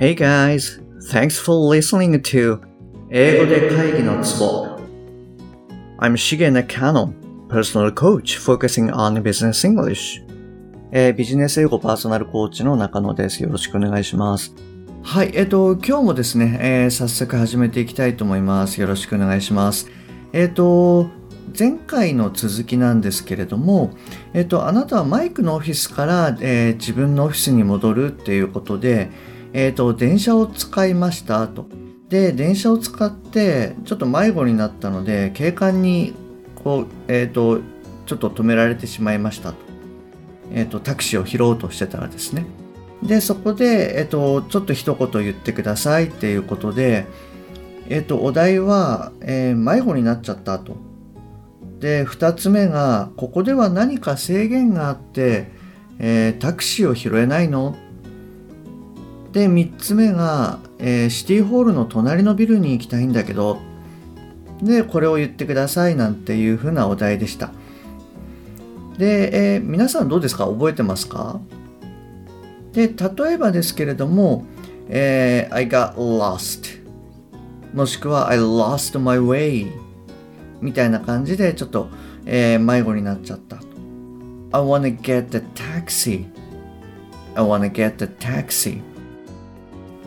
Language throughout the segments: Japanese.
Hey guys, thanks for listening to 英語で会議のツボ I'm Shige Nakano, personal coach focusing on business English. えービジネス英語パーソナルコーチの中野です。よろしくお願いします。はい、えっ、と、今日もですね、えー早速始めていきたいと思います。よろしくお願いします。えっ、と、前回の続きなんですけれども、えっ、と、あなたはマイクのオフィスから、えー自分のオフィスに戻るっていうことで、えっ、と、電車を使いましたと。で、電車を使って、ちょっと迷子になったので、警官に、こう、えっ、と、ちょっと止められてしまいましたと。えっ、と、タクシーを拾おうとしてたらですね。で、そこで、えっ、と、ちょっと一言言ってくださいっていうことで、えっ、と、お題は、え迷子になっちゃったと。で、二つ目が、ここでは何か制限があって、えータクシーを拾えないので、三つ目が、えーシティホールの隣のビルに行きたいんだけど、で、これを言ってくださいなんていうふうなお題でした。で、えー皆さんどうですか？覚えてますか？で、例えばですけれども、えー I got lost もしくは I lost my way みたいな感じでちょっと、えー迷子になっちゃった。I wanna get the taxi I wanna get the taxi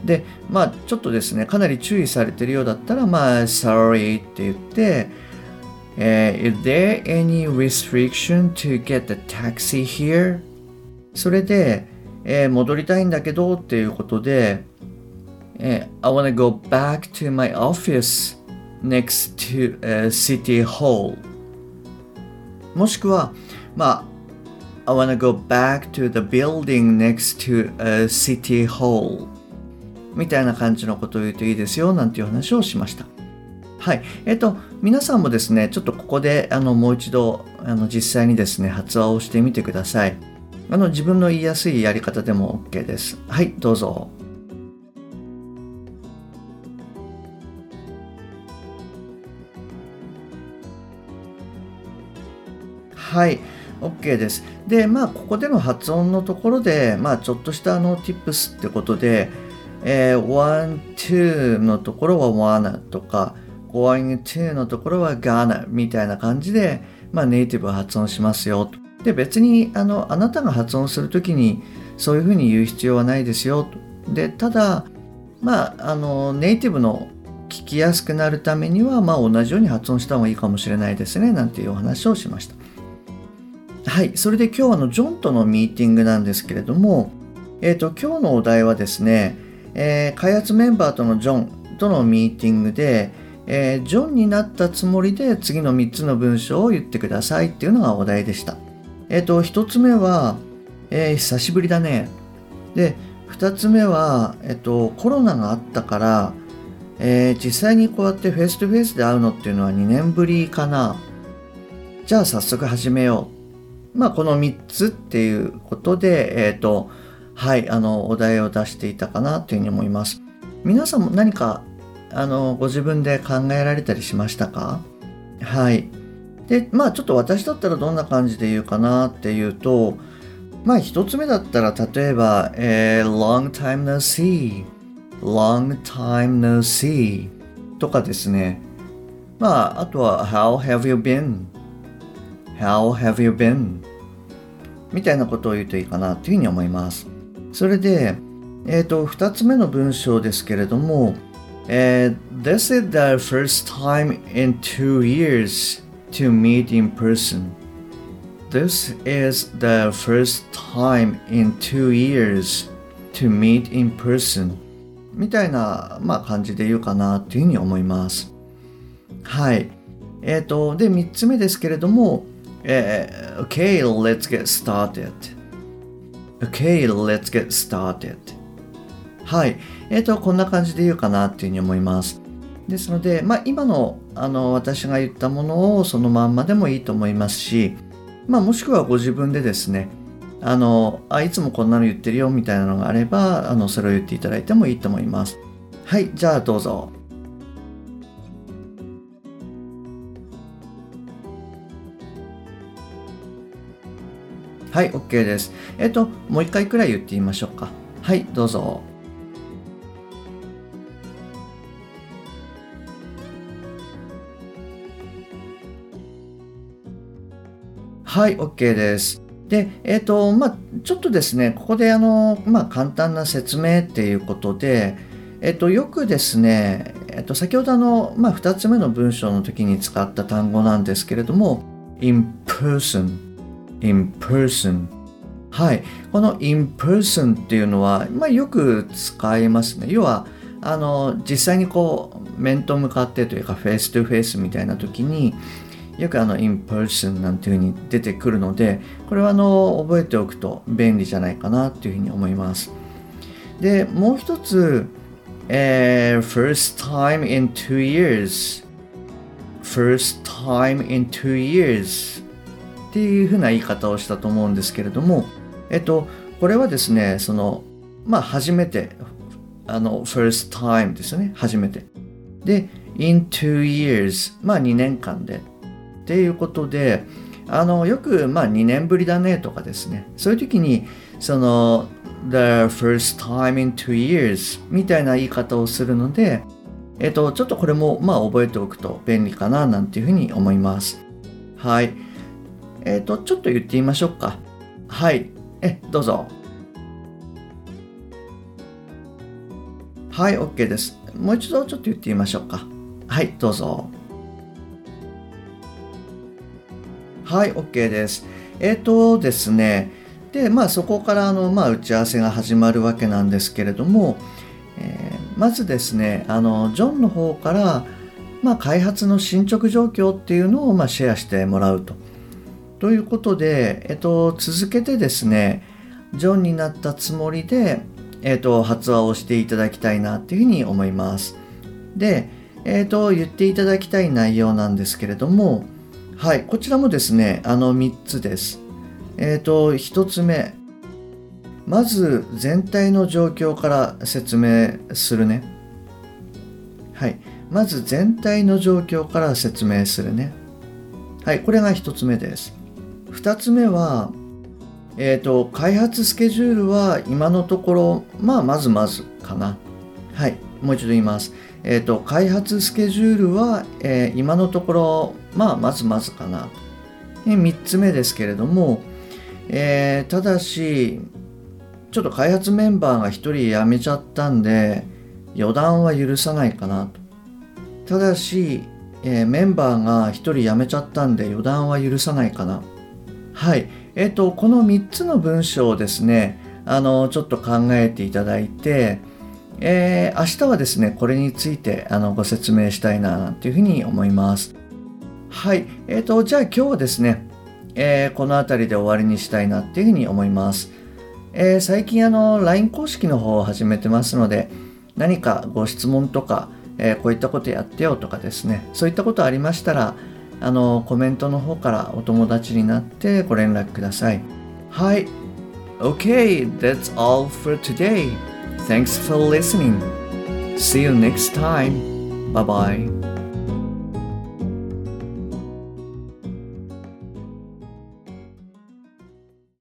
で、まあちょっとですね、かなり注意されてるようだったら、まあ sorry って言って、えー Is there any restriction to get the taxi here? それで、えー戻りたいんだけどっていうことで、えー I wanna go back to my office next to、uh, City Hall もしくは、まあ I wanna go back to the building next to、uh, City Hall みたいな感じのことを言うといいですよなんていう話をしました。はい。えっと、皆さんもですね、ちょっとここで、あの、もう一度、あの、実際にですね、発話をしてみてください。あの、自分の言いやすいやり方でも OK です。はい、どうぞ。はい、OK です。で、まあ、ここでの発音のところで、まあ、ちょっとしたあの、tips ってことで、えー、one, two のところは wanna とか、going to のところは gonna みたいな感じで、まあ、ネイティブは発音しますよ。で、別に、あの、あなたが発音するときに、そういうふうに言う必要はないですよ。で、ただ、まあ、あの、ネイティブの聞きやすくなるためには、まあ、同じように発音した方がいいかもしれないですね、なんていうお話をしました。はい、それで今日はあのジョンとのミーティングなんですけれども、えっ、と、今日のお題はですね、えー開発メンバーとのジョンとのミーティングで、えージョンになったつもりで次の3つの文章を言ってくださいっていうのがお題でした。えっ、と、1つ目は、え久しぶりだね。で、2つ目は、えっ、と、コロナがあったから、え実際にこうやって face to face で会うのっていうのは2年ぶりかな。じゃあ早速始めよう。まあ、この3つっていうことで、えっ、と、はい、あの、お題を出していたかなというふうに思います。皆さんも何か、あの、ご自分で考えられたりしましたか？はい。で、まあ、ちょっと私だったらどんな感じで言うかなっていうと、まあ、一つ目だったら、例えば、えー long time no see, long time no see とかですね。まあ、あとは、how have you been? How have you been? みたいなことを言うといいかなというふうに思います。それで、えっ、と、二つ目の文章ですけれども、えー This is the first time in two years to meet in person. This is the first time in two years to meet in person. みたいな、まあ、感じで言うかなというふうに思います。はい。えっ、と、で、三つ目ですけれども、えー Okay, let's get started. Okay, let's get started. はい。えっ、と、こんな感じで言うかなっていうふうに思います。ですので、まあ、今のあの私が言ったものをそのまんまでもいいと思いますし、まあ、もしくはご自分でですね、あの、あ、いつもこんなの言ってるよみたいなのがあれば、あの、それを言っていただいてもいいと思います。はい、じゃあどうぞ。はい、OK です。えっ、ー、と、もう一回くらい言ってみましょうか。はい、どうぞ。はい、OK です。で、えっ、ー、と、まあ、ちょっとですね、ここであの、まあ、簡単な説明っていうことで、えっ、ー、と、よくですね、えっ、と、先ほどあの、まあ、2つ目の文章の時に使った単語なんですけれども、in person in person はい。この in person っていうのは、まあ、よく使いますね。要は、あの、実際にこう、面と向かってというか、 face to face みたいな時に、よくあの、in person なんていうふうに出てくるので、これはあの、覚えておくと便利じゃないかなっていうふうに思います。で、もう一つ、えー、first time in two years first time in two years っていうふうな言い方をしたと思うんですけれども、えっと、これはですね、その、まあ、初めて、あの、first time ですよね、初めて。で、in two years、まあ、2年間で。っていうことで、あの、よく、まあ、2年ぶりだねとかですね、そういう時に、その、the first time in two years みたいな言い方をするので、えっと、ちょっとこれも、まあ、覚えておくと便利かな、なんていうふうに思います。はい。えっと、ちょっと言ってみましょうか。はい。え、どうぞ。はい、OK です。もう一度ちょっと言ってみましょうか。はい、どうぞ。はい、OK です。えっ、ー、とですね、で、まあそこからあの、まあ、打ち合わせが始まるわけなんですけれども、えー、まずですね、あの、ジョンの方から、まあ、開発の進捗状況っていうのを、まあ、シェアしてもらうと。ということで、えっと、続けてですね、ジョンになったつもりで、えっと、発話をしていただきたいなっていうふうに思います。で、えっと、言っていただきたい内容なんですけれども、はい、こちらもですね、あの3つです。えっと、1つ目、まず全体の状況から説明するね。はい。まず全体の状況から説明するね。はい。これが1つ目です。2つ目は、え、ー、と、開発スケジュールは今のところ、まあ、まずまずかな。はい。もう一度言います。え、ー、と、開発スケジュールは、えー、今のところ、まあ、まずまずかな。3つ目ですけれども、えただし、ちょっと開発メンバーが1人辞めちゃったんで、予断は許さないかなと。ただし、えメンバーが1人辞めちゃったんで予断は許さないかな。はい。え、ー、と、この3つの文章をですね、あの、ちょっと考えていただいて、えー、明日はですね、これについてあのご説明したいな、というふうに思います。はい。え、ー、と、じゃあ今日はですね、えー、この辺りで終わりにしたいなっていうふうに思います。えー、最近あの LINE 公式の方を始めてますので何かご質問とか、えー、こういったことやってよとかですねそういったことありましたらあのコメントの方からお友達になってご連絡くださいはい Okay, that's all for today. Thanks for listening. See you next time. Bye bye.